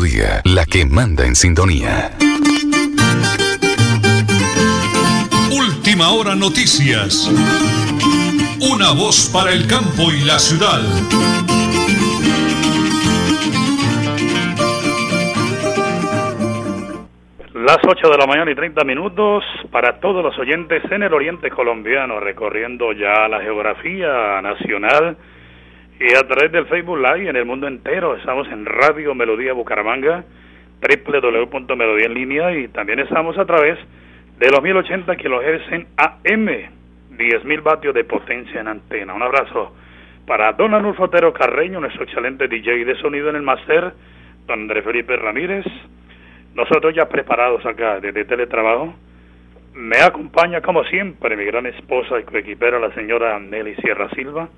Día, la que manda en sintonía. Última hora noticias. Una voz para el campo y la ciudad. Las 8 de la mañana y 30 minutos para todos los oyentes en el oriente colombiano, recorriendo ya la geografía nacional y a través del Facebook Live en el mundo entero. Estamos en Radio Melodía Bucaramanga, www.melodía en línea y también estamos a través de los 1080 kHz en AM, 10.000 vatios de potencia en antena. Un abrazo para don Anulfo Otero Carreño, nuestro excelente DJ de sonido en el máster, don Andrés Felipe Ramírez, nosotros ya preparados acá desde teletrabajo. Me acompaña como siempre mi gran esposa y coequipera la señora Nelly Sierra Silva.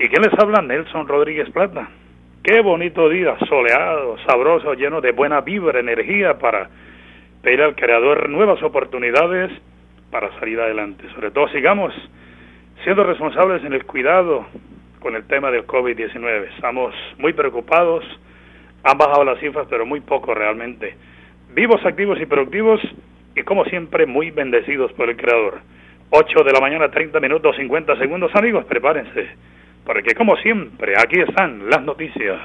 ¿Y quién les habla? Nelson Rodríguez Plata. Qué bonito día, soleado, sabroso, lleno de buena vibra, energía para pedir al Creador nuevas oportunidades para salir adelante. Sobre todo sigamos siendo responsables en el cuidado con el tema del COVID-19. Estamos muy preocupados, han bajado las cifras, pero muy poco realmente vivos, activos y productivos y como siempre muy bendecidos por el Creador. 8 de la mañana, 30 minutos, 50 segundos, amigos, prepárense, porque como siempre, aquí están las noticias.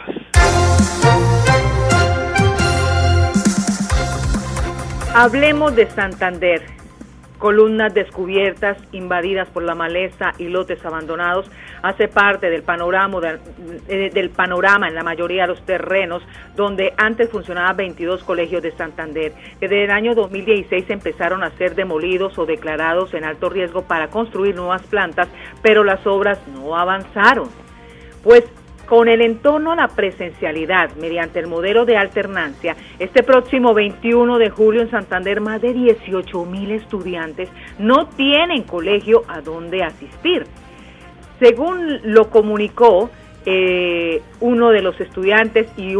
Hablemos de Santander columnas descubiertas, invadidas por la maleza y lotes abandonados, hace parte del panorama, eh, del panorama en la mayoría de los terrenos donde antes funcionaban 22 colegios de Santander, que desde el año 2016 empezaron a ser demolidos o declarados en alto riesgo para construir nuevas plantas, pero las obras no avanzaron. Pues con el entorno a la presencialidad mediante el modelo de alternancia, este próximo 21 de julio en Santander más de 18 mil estudiantes no tienen colegio a donde asistir. Según lo comunicó eh, uno de los estudiantes y, y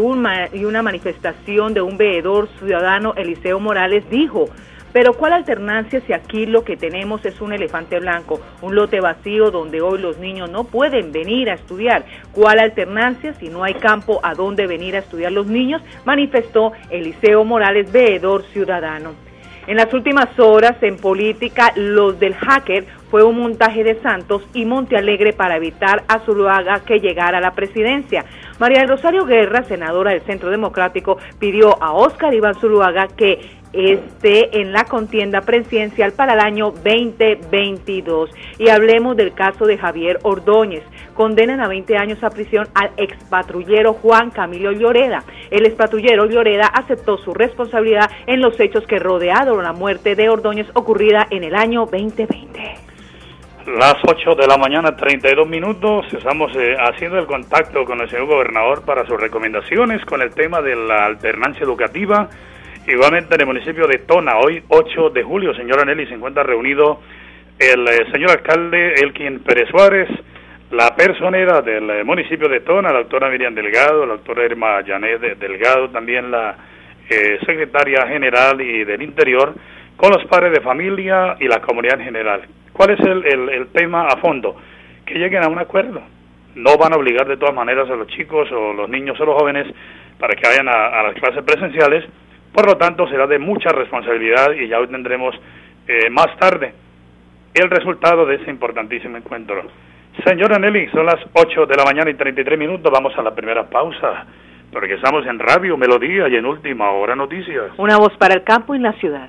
una manifestación de un veedor ciudadano, Eliseo Morales, dijo, pero ¿cuál alternancia si aquí lo que tenemos es un elefante blanco, un lote vacío donde hoy los niños no pueden venir a estudiar? ¿Cuál alternancia si no hay campo a donde venir a estudiar los niños? Manifestó Eliseo Morales, veedor ciudadano. En las últimas horas en política, los del hacker fue un montaje de Santos y Monte Alegre para evitar a Zuluaga que llegara a la presidencia. María del Rosario Guerra, senadora del Centro Democrático, pidió a Óscar Iván Zuluaga que esté en la contienda presidencial para el año 2022. Y hablemos del caso de Javier Ordóñez. Condenan a 20 años a prisión al expatrullero Juan Camilo Lloreda. El expatrullero Lloreda aceptó su responsabilidad en los hechos que rodearon la muerte de Ordóñez ocurrida en el año 2020. Las 8 de la mañana, 32 minutos. Estamos eh, haciendo el contacto con el señor gobernador para sus recomendaciones con el tema de la alternancia educativa Igualmente en el municipio de Tona, hoy 8 de julio, señora Nelly, se encuentra reunido el eh, señor alcalde Elkin Pérez Suárez, la personera del eh, municipio de Tona, la doctora Miriam Delgado, la doctora Irma Janet Delgado, también la secretaria general y del Interior, con los padres de familia y la comunidad en general. ¿Cuál es el, el, tema a fondo? Que lleguen a un acuerdo. No van a obligar de todas maneras a los chicos o los niños o los jóvenes para que vayan a las clases presenciales, por lo tanto, será de mucha responsabilidad y ya hoy tendremos eh, más tarde el resultado de ese importantísimo encuentro. Señora Nelly, son las 8 de la mañana y 33 minutos. Vamos a la primera pausa, porque estamos en Radio Melodía y en Última Hora Noticias. Una voz para el campo y la ciudad.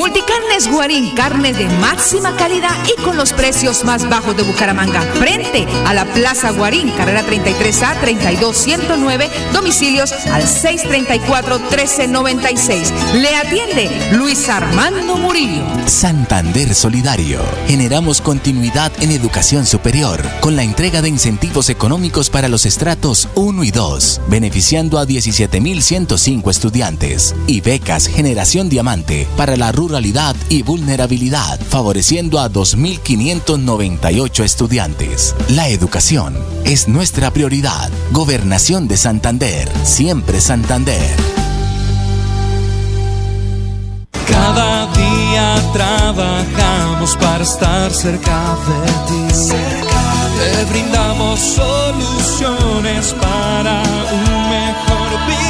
Multicarnes Guarín, carne de máxima calidad y con los precios más bajos de Bucaramanga. Frente a la Plaza Guarín, carrera 33A 32109, domicilios al 634-1396. Le atiende Luis Armando Murillo. Santander Solidario. Generamos continuidad en educación superior con la entrega de incentivos económicos para los estratos 1 y 2, beneficiando a 17.105 estudiantes y becas Generación Diamante para la y vulnerabilidad, favoreciendo a 2.598 estudiantes. La educación es nuestra prioridad. Gobernación de Santander, siempre Santander. Cada día trabajamos para estar cerca de ti. Te brindamos soluciones para un mejor vivir.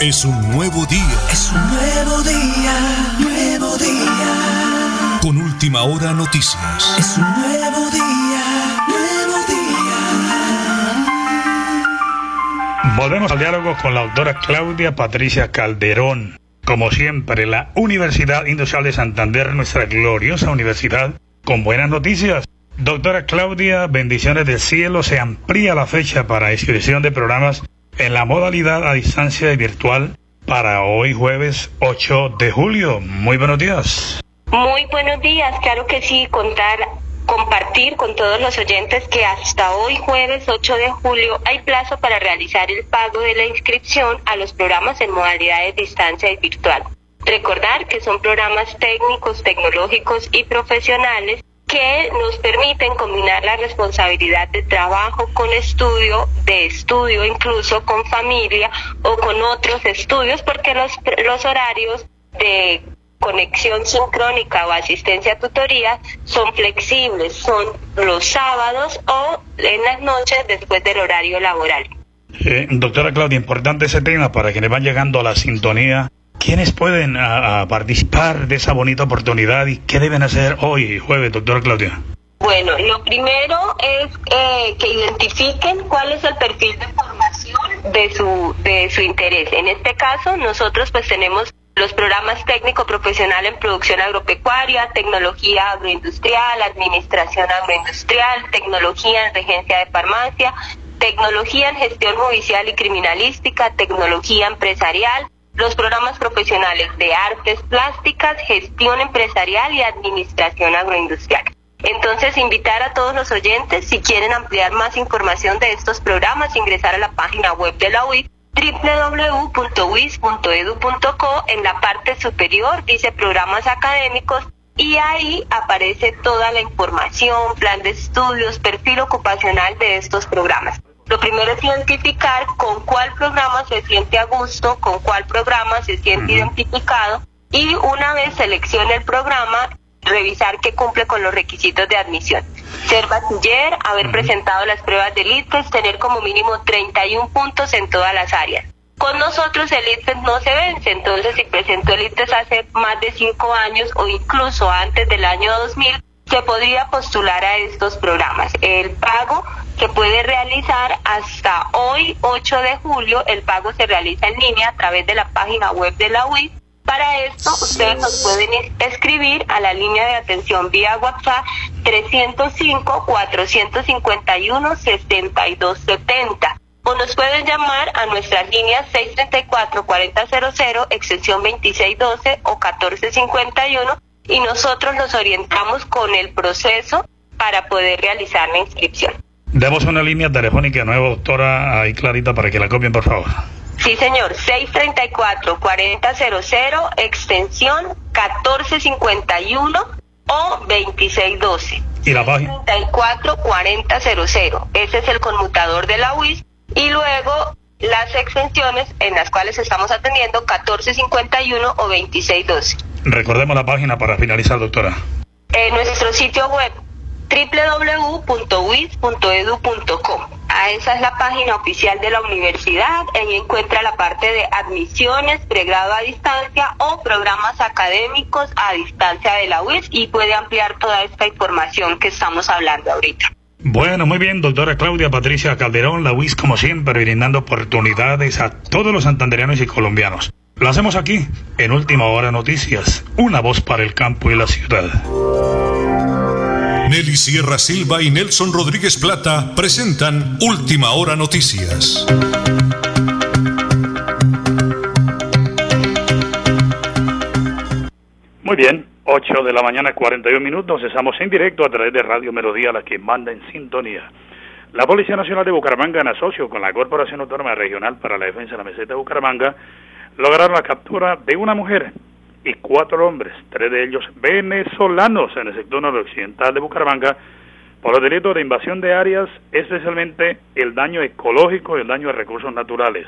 Es un nuevo día. Es un nuevo día, nuevo día. Con última hora noticias. Es un nuevo día, nuevo día. Volvemos al diálogo con la doctora Claudia Patricia Calderón. Como siempre, la Universidad Industrial de Santander, nuestra gloriosa universidad, con buenas noticias. Doctora Claudia, bendiciones del cielo, se amplía la fecha para inscripción de programas en la modalidad a distancia y virtual para hoy jueves 8 de julio. Muy buenos días. Muy buenos días, claro que sí, contar, compartir con todos los oyentes que hasta hoy jueves 8 de julio hay plazo para realizar el pago de la inscripción a los programas en modalidades distancia y virtual. Recordar que son programas técnicos, tecnológicos y profesionales que nos permiten combinar la responsabilidad de trabajo con estudio, de estudio incluso con familia o con otros estudios, porque los, los horarios de conexión sincrónica o asistencia a tutoría son flexibles, son los sábados o en las noches después del horario laboral. Eh, doctora Claudia, importante ese tema para quienes van llegando a la sintonía. ¿Quiénes pueden participar de esa bonita oportunidad y qué deben hacer hoy, jueves, doctora Claudia? Bueno, lo primero es eh, que identifiquen cuál es el perfil de formación de su, de su interés. En este caso, nosotros pues tenemos los programas técnico profesional en producción agropecuaria, tecnología agroindustrial, administración agroindustrial, tecnología en regencia de farmacia, tecnología en gestión judicial y criminalística, tecnología empresarial, los programas profesionales de artes plásticas, gestión empresarial y administración agroindustrial. Entonces, invitar a todos los oyentes, si quieren ampliar más información de estos programas, ingresar a la página web de la UIS www.wis.edu.co en la parte superior dice programas académicos y ahí aparece toda la información, plan de estudios, perfil ocupacional de estos programas. Lo primero es identificar con cuál programa se siente a gusto, con cuál programa se siente identificado y una vez seleccione el programa, revisar que cumple con los requisitos de admisión. Ser bachiller, haber presentado las pruebas del ITFES, tener como mínimo 31 puntos en todas las áreas. Con nosotros el ITFES no se vence, entonces si presentó el ITFES hace más de 5 años o incluso antes del año 2000, se podría postular a estos programas. El pago se puede realizar hasta hoy, 8 de julio. El pago se realiza en línea a través de la página web de la UIS. Para esto, ustedes nos pueden escribir a la línea de atención vía WhatsApp 305-451-6270 o nos pueden llamar a nuestras líneas 634-4000, extensión 2612 o 1451 y nosotros los orientamos con el proceso para poder realizar la inscripción. Demos una línea telefónica nueva, doctora, ahí clarita para que la copien, por favor. Sí, señor, 634-4000, extensión 1451 o 2612. ¿Y la página? 634-4000, ese es el conmutador de la UIS. Y luego las extensiones en las cuales estamos atendiendo 1451 o 2612. Recordemos la página para finalizar, doctora. En nuestro sitio web www.wis.edu.com. Esa es la página oficial de la universidad. Ahí encuentra la parte de admisiones, pregrado a distancia o programas académicos a distancia de la UIS y puede ampliar toda esta información que estamos hablando ahorita. Bueno, muy bien, doctora Claudia Patricia Calderón, la UIS como siempre, brindando oportunidades a todos los santanderianos y colombianos. Lo hacemos aquí, en Última Hora Noticias, una voz para el campo y la ciudad. Nelly Sierra Silva y Nelson Rodríguez Plata presentan Última Hora Noticias. Muy bien, 8 de la mañana, 41 minutos. Estamos en directo a través de Radio Melodía, la que manda en sintonía. La Policía Nacional de Bucaramanga, en asocio con la Corporación Autónoma Regional para la Defensa de la Meseta de Bucaramanga, lograron la captura de una mujer y cuatro hombres, tres de ellos venezolanos en el sector noroccidental de Bucaramanga, por los delitos de invasión de áreas, especialmente el daño ecológico y el daño a recursos naturales.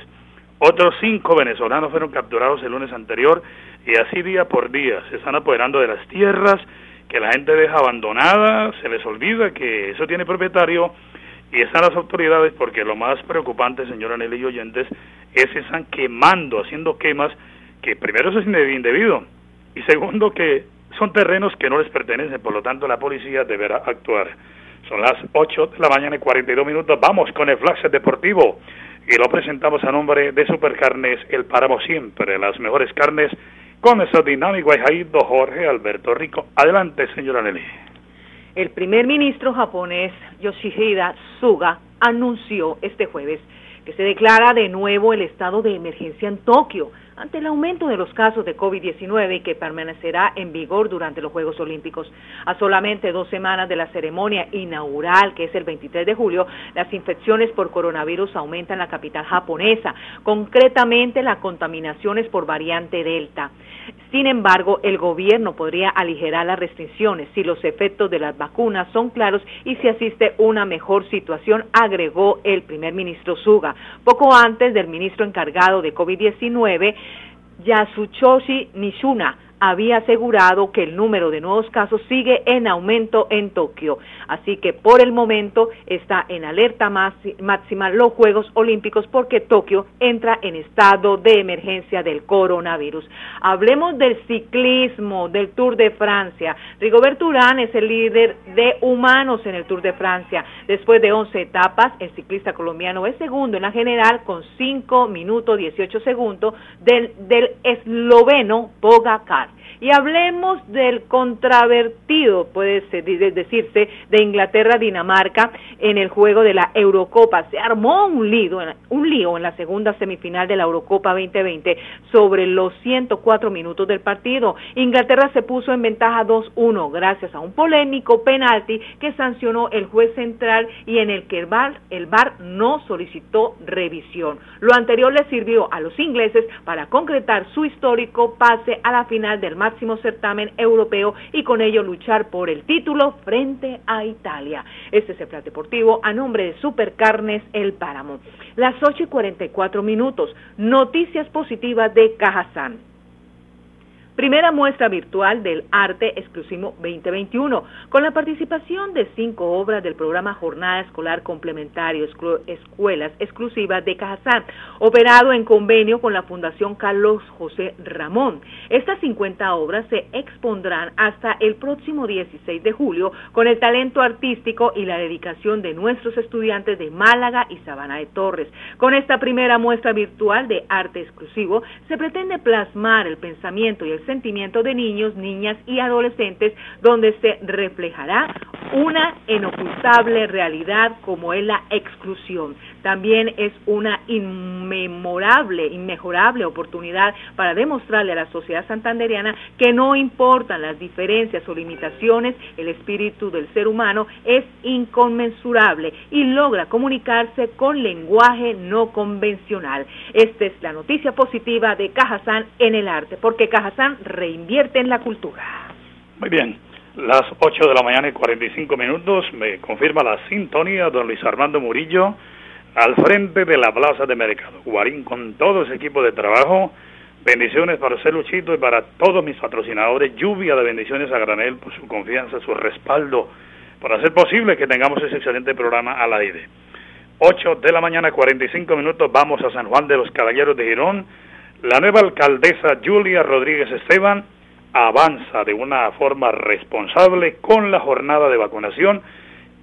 Otros cinco venezolanos fueron capturados el lunes anterior y así día por día se están apoderando de las tierras que la gente deja abandonadas, se les olvida que eso tiene propietario y están las autoridades porque lo más preocupante, señora Nelly y oyentes, es que están quemando, haciendo quemas que primero eso es indebido y segundo que son terrenos que no les pertenecen, por lo tanto la policía deberá actuar. Son las 8 de la mañana y 42 minutos. Vamos con el flash deportivo y lo presentamos a nombre de Supercarnes, el páramo siempre, las mejores carnes con nuestro dinámico Jairo Jorge Alberto Rico. Adelante, señora Nelly. El primer ministro japonés Yoshihide Suga anunció este jueves que se declara de nuevo el estado de emergencia en Tokio ante el aumento de los casos de COVID-19 y que permanecerá en vigor durante los Juegos Olímpicos. A solamente dos semanas de la ceremonia inaugural, que es el 23 de julio, las infecciones por coronavirus aumentan en la capital japonesa, concretamente las contaminaciones por variante Delta. Sin embargo, el gobierno podría aligerar las restricciones si los efectos de las vacunas son claros y si asiste una mejor situación, agregó el primer ministro Suga. Poco antes del ministro encargado de COVID-19, Yasuchoshi Nishuna había asegurado que el número de nuevos casos sigue en aumento en Tokio. Así que por el momento está en alerta máxima los Juegos Olímpicos porque Tokio entra en estado de emergencia del coronavirus. Hablemos del ciclismo, del Tour de Francia. Rigoberto Urán es el líder de humanos en el Tour de Francia. Después de 11 etapas, el ciclista colombiano es segundo en la general con 5 minutos 18 segundos del, del esloveno Pogacar. Y hablemos del contravertido, puede decirse, de Inglaterra-Dinamarca en el juego de la Eurocopa. Se armó un lío, un lío en la segunda semifinal de la Eurocopa 2020 sobre los 104 minutos del partido. Inglaterra se puso en ventaja 2-1 gracias a un polémico penalti que sancionó el juez central y en el que el VAR, el VAR no solicitó revisión. Lo anterior le sirvió a los ingleses para concretar su histórico pase a la final del máximo certamen europeo y con ello luchar por el título frente a Italia. Este es el plan deportivo a nombre de Supercarnes El Páramo. Las 8 y 44 minutos. Noticias positivas de Cajazán. Primera muestra virtual del Arte Exclusivo 2021, con la participación de cinco obras del programa Jornada Escolar Complementario Escuelas Exclusivas de Cajazán, operado en convenio con la Fundación Carlos José Ramón. Estas 50 obras se expondrán hasta el próximo 16 de julio con el talento artístico y la dedicación de nuestros estudiantes de Málaga y Sabana de Torres. Con esta primera muestra virtual de arte exclusivo, se pretende plasmar el pensamiento y el sentimiento de niños, niñas y adolescentes, donde se reflejará una inocultable realidad como es la exclusión. También es una inmemorable, inmejorable oportunidad para demostrarle a la sociedad santanderiana que no importan las diferencias o limitaciones, el espíritu del ser humano es inconmensurable y logra comunicarse con lenguaje no convencional. Esta es la noticia positiva de Cajazán en el arte, porque Cajazán reinvierte en la cultura. Muy bien. Las 8 de la mañana y 45 minutos me confirma la sintonía don Luis Armando Murillo al frente de la plaza de mercado. Guarín con todo ese equipo de trabajo. Bendiciones para usted, Luchito, y para todos mis patrocinadores. Lluvia de bendiciones a granel por su confianza, su respaldo, por hacer posible que tengamos ese excelente programa al aire. 8 de la mañana, 45 minutos, vamos a San Juan de los Caballeros de Girón. La nueva alcaldesa Julia Rodríguez Esteban avanza de una forma responsable con la jornada de vacunación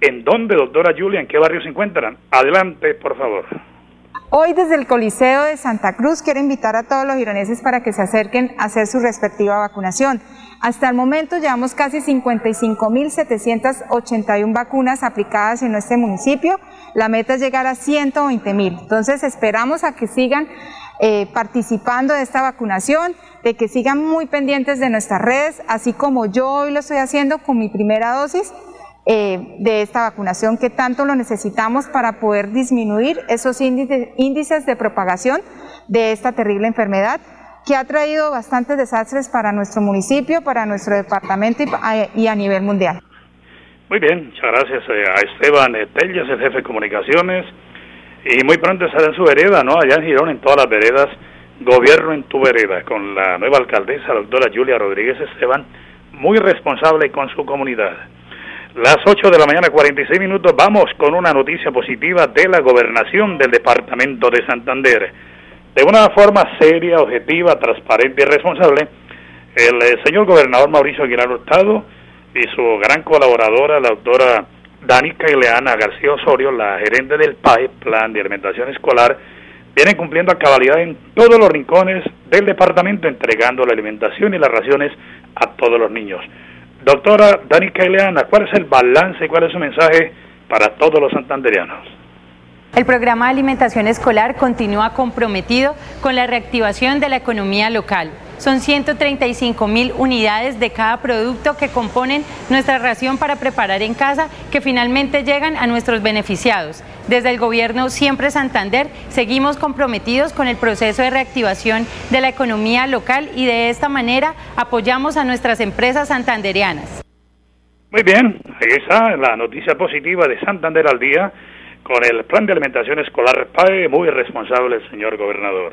¿En dónde, doctora Julia? ¿En qué barrio se encuentran? Adelante, por favor. Hoy desde el Coliseo de Santa Cruz quiero invitar a todos los gironeses para que se acerquen a hacer su respectiva vacunación. Hasta el momento llevamos casi 55.781 vacunas aplicadas en nuestro municipio. La meta es llegar a 120.000. Entonces esperamos a que sigan eh, participando de esta vacunación, de que sigan muy pendientes de nuestras redes, así como yo hoy lo estoy haciendo con mi primera dosis eh, de esta vacunación que tanto lo necesitamos para poder disminuir esos índices, de propagación de esta terrible enfermedad que ha traído bastantes desastres para nuestro municipio, para nuestro departamento y a, nivel mundial. Muy bien, muchas gracias eh, a Esteban Tellas, el jefe de comunicaciones, y muy pronto estará en su vereda, ¿no? Allá en Girón, en todas las veredas, gobierno en tu vereda, con la nueva alcaldesa, la doctora Julia Rodríguez Esteban, muy responsable con su comunidad. Las 8 de la mañana, 46 minutos, vamos con una noticia positiva de la gobernación del departamento de Santander. De una forma seria, objetiva, transparente y responsable, el eh, señor gobernador Mauricio Aguilar Hurtado y su gran colaboradora, la doctora Danica Ileana García Osorio, la gerente del PAE, Plan de Alimentación Escolar, vienen cumpliendo a cabalidad en todos los rincones del departamento, entregando la alimentación y las raciones a todos los niños. Doctora Dani Kaileana, ¿cuál es el balance y cuál es su mensaje para todos los santanderianos? El programa de alimentación escolar continúa comprometido con la reactivación de la economía local son 135 mil unidades de cada producto que componen nuestra ración para preparar en casa que finalmente llegan a nuestros beneficiados. Desde el gobierno Siempre Santander seguimos comprometidos con el proceso de reactivación de la economía local y de esta manera apoyamos a nuestras empresas santanderianas. Muy bien, ahí está la noticia positiva de Santander al día con el plan de alimentación escolar PAE, muy responsable señor gobernador.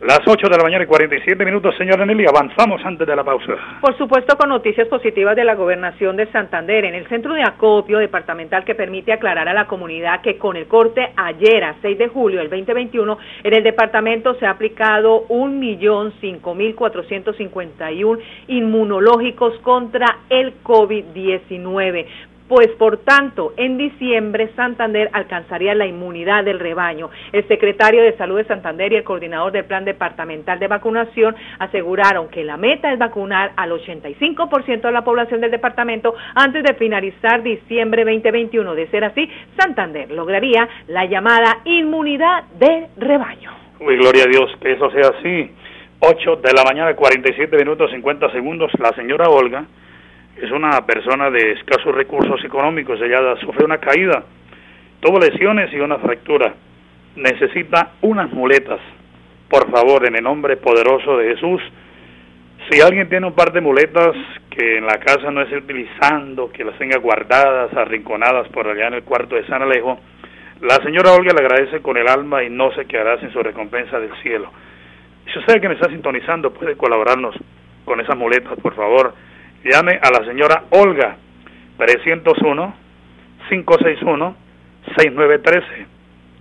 Las 8 de la mañana y 47 minutos, señora Nelly, avanzamos antes de la pausa. Por supuesto, con noticias positivas de la gobernación de Santander, en el centro de acopio departamental que permite aclarar a la comunidad que con el corte ayer, a 6 de julio del 2021, en el departamento se ha aplicado 1.005.451 inmunológicos contra el COVID-19 pues por tanto en diciembre Santander alcanzaría la inmunidad del rebaño. El secretario de Salud de Santander y el coordinador del Plan Departamental de Vacunación aseguraron que la meta es vacunar al 85% de la población del departamento antes de finalizar diciembre 2021. De ser así, Santander lograría la llamada inmunidad de rebaño. Uy, gloria a Dios, que eso sea así. 8 de la mañana, 47 minutos 50 segundos, la señora Olga es una persona de escasos recursos económicos, ella sufre una caída, tuvo lesiones y una fractura, necesita unas muletas. Por favor, en el nombre poderoso de Jesús, si alguien tiene un par de muletas que en la casa no esté utilizando, que las tenga guardadas, arrinconadas por allá en el cuarto de San Alejo, la señora Olga le agradece con el alma y no se quedará sin su recompensa del cielo. Si usted que me está sintonizando puede colaborarnos con esas muletas, por favor, llame a la señora Olga, 301-561-6913.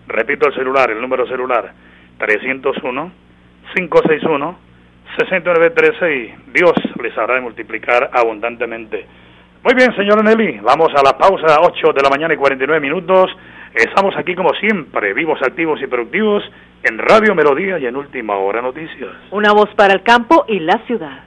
Repito el celular, el número celular, 301-561-6913 y Dios les hará multiplicar abundantemente. Muy bien, señora Nelly, vamos a la pausa, 8 de la mañana y 49 minutos. Estamos aquí como siempre, vivos, activos y productivos, en Radio Melodía y en Última Hora Noticias. Una voz para el campo y la ciudad.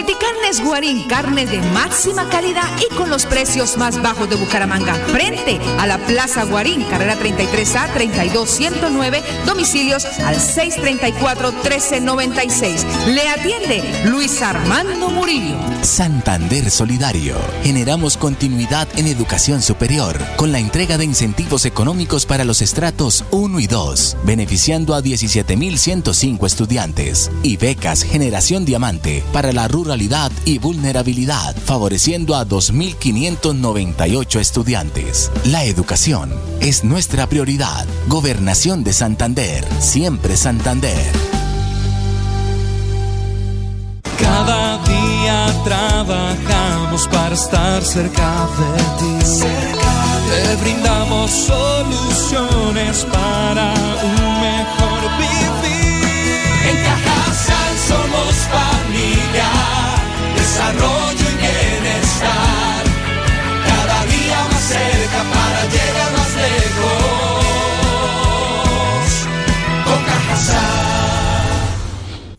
Multicarnes Guarín, carne de máxima calidad y con los precios más bajos de Bucaramanga. Frente a la Plaza Guarín, carrera 33A 32109, domicilios al 634-1396. Le atiende Luis Armando Murillo. Santander Solidario. Generamos continuidad en educación superior con la entrega de incentivos económicos para los estratos 1 y 2, beneficiando a 17.105 estudiantes, y becas Generación Diamante para la ruralidad y vulnerabilidad, favoreciendo a 2.598 estudiantes. La educación es nuestra prioridad. Gobernación de Santander, siempre Santander. Cada día trabajamos para estar cerca de ti. Te brindamos soluciones para un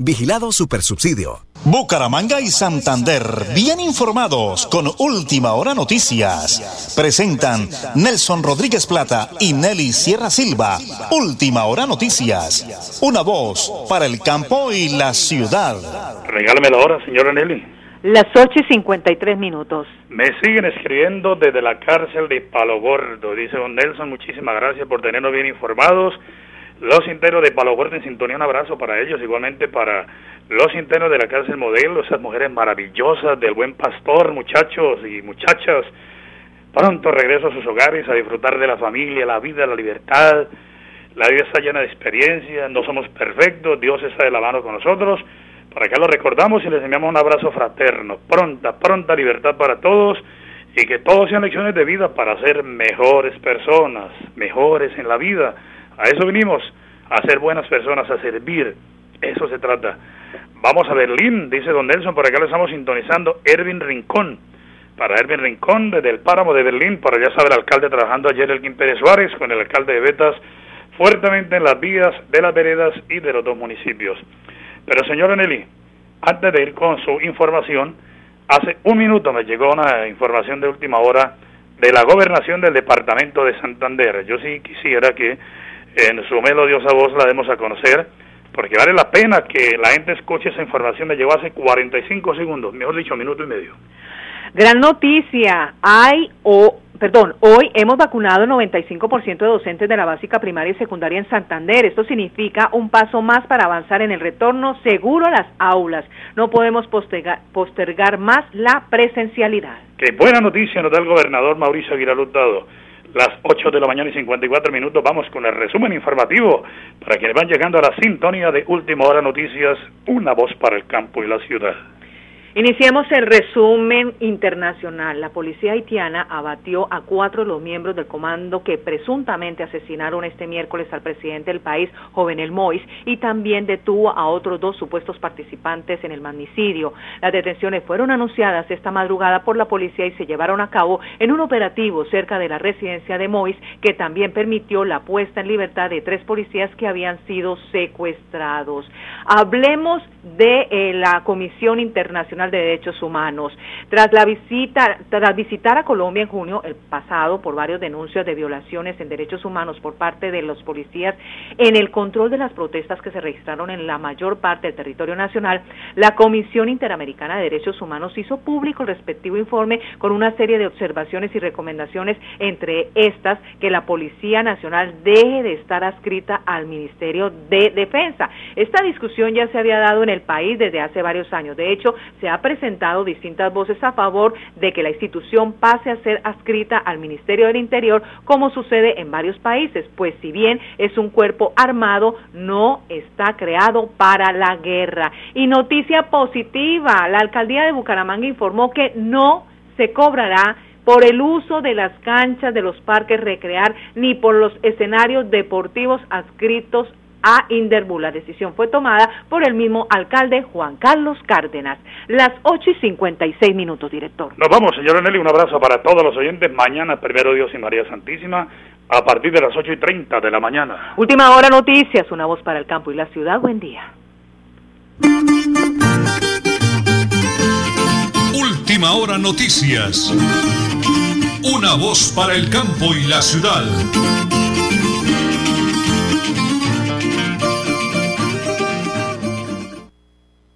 Vigilado Supersubsidio. Bucaramanga y Santander, bien informados con Última Hora Noticias. Presentan Nelson Rodríguez Plata y Nelly Sierra Silva. Última Hora Noticias. Una voz para el campo y la ciudad. Regálame la hora, señora Nelly. Las 8 y 53 minutos. Me siguen escribiendo desde la cárcel de Palo Gordo. Dice don Nelson, muchísimas gracias por tenernos bien informados. Los internos de Palo Gordo en sintonía, un abrazo para ellos, igualmente para los internos de la cárcel modelo, esas mujeres maravillosas del buen pastor, muchachos y muchachas. Pronto regreso a sus hogares a disfrutar de la familia, la vida, la libertad. La vida está llena de experiencias, no somos perfectos, Dios está de la mano con nosotros. Para acá lo recordamos y les enviamos un abrazo fraterno. Pronta, pronta libertad para todos y que todos sean lecciones de vida para ser mejores personas, mejores en la vida. A eso vinimos, a ser buenas personas, a servir. Eso se trata. Vamos a Berlín, dice don Nelson, por acá lo estamos sintonizando. Erwin Rincón. Para Erwin Rincón, desde el páramo de Berlín, por allá sabe el alcalde trabajando ayer, el Kim Pérez Suárez, con el alcalde de Betas, fuertemente en las vías de las veredas y de los dos municipios. Pero señora Nelly, antes de ir con su información, hace un minuto me llegó una información de última hora de la gobernación del departamento de Santander. Yo sí quisiera que en su melodiosa voz la demos a conocer, porque vale la pena que la gente escuche esa información. Me llegó hace 45 segundos, mejor dicho, minuto y medio. Gran noticia, hay o perdón, hoy hemos vacunado el 95% de docentes de la básica primaria y secundaria en Santander. Esto significa un paso más para avanzar en el retorno seguro a las aulas. No podemos postergar, postergar más la presencialidad. Qué buena noticia nos da el gobernador Mauricio Aguilar Hurtado. Las 8 de la mañana y 54 minutos vamos con el resumen informativo para quienes van llegando a la sintonía de Última Hora Noticias, una voz para el campo y la ciudad. Iniciemos el resumen internacional. La policía haitiana abatió a cuatro de los miembros del comando que presuntamente asesinaron este miércoles al presidente del país, Jovenel Mois, y también detuvo a otros dos supuestos participantes en el magnicidio. Las detenciones fueron anunciadas esta madrugada por la policía y se llevaron a cabo en un operativo cerca de la residencia de Mois, que también permitió la puesta en libertad de tres policías que habían sido secuestrados. Hablemos de eh, la Comisión Internacional de Derechos Humanos. Tras la visita, tras visitar a Colombia en junio el pasado por varios denuncias de violaciones en derechos humanos por parte de los policías en el control de las protestas que se registraron en la mayor parte del territorio nacional, la Comisión Interamericana de Derechos Humanos hizo público el respectivo informe con una serie de observaciones y recomendaciones, entre estas que la Policía Nacional deje de estar adscrita al Ministerio de Defensa. Esta discusión ya se había dado en el país desde hace varios años. De hecho, se ha presentado distintas voces a favor de que la institución pase a ser adscrita al Ministerio del Interior, como sucede en varios países, pues si bien es un cuerpo armado, no está creado para la guerra. Y noticia positiva, la alcaldía de Bucaramanga informó que no se cobrará por el uso de las canchas de los parques recrear ni por los escenarios deportivos adscritos a Inderbu. La decisión fue tomada por el mismo alcalde Juan Carlos Cárdenas. Las 8 y 56 minutos, director. Nos vamos, señor Nelly. Un abrazo para todos los oyentes. Mañana, primero Dios y María Santísima, a partir de las 8 y 30 de la mañana. Última hora noticias, una voz para el campo y la ciudad. Buen día. Última hora noticias. Una voz para el campo y la ciudad.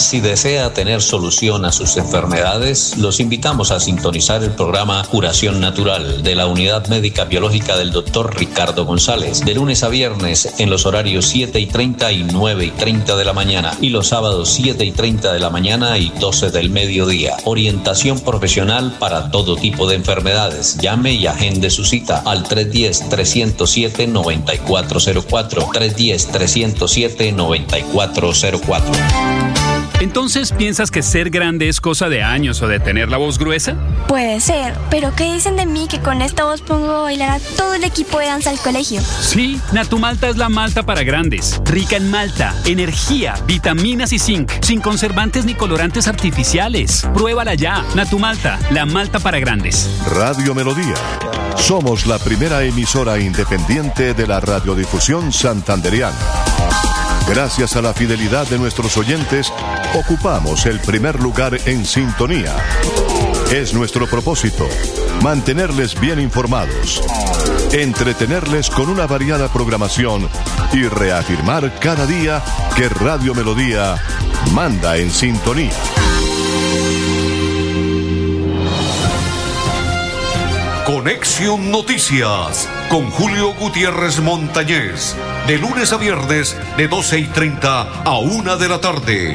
Si desea tener solución a sus enfermedades, los invitamos a sintonizar el programa Curación Natural de la Unidad Médica Biológica del Dr. Ricardo González, de lunes a viernes en los horarios 7 y 30 y 9 y 30 de la mañana y los sábados 7 y 30 de la mañana y 12 del mediodía. Orientación profesional para todo tipo de enfermedades. Llame y agende su cita al 310-307-9404. 310-307-9404. Entonces, ¿piensas que ser grande es cosa de años o de tener la voz gruesa? Puede ser, pero ¿qué dicen de mí que con esta voz pongo a bailar a todo el equipo de danza al colegio? Sí, Natumalta es la malta para grandes. Rica en malta, energía, vitaminas y zinc, sin conservantes ni colorantes artificiales. Pruébala ya. Natumalta, la malta para grandes. Radio Melodía. Somos la primera emisora independiente de la radiodifusión santanderiana. Gracias a la fidelidad de nuestros oyentes, ocupamos el primer lugar en sintonía. Es nuestro propósito mantenerles bien informados, entretenerles con una variada programación y reafirmar cada día que Radio Melodía manda en sintonía. Conexión Noticias con Julio Gutiérrez Montañez. De lunes a viernes de 12 y 30 a 1 de la tarde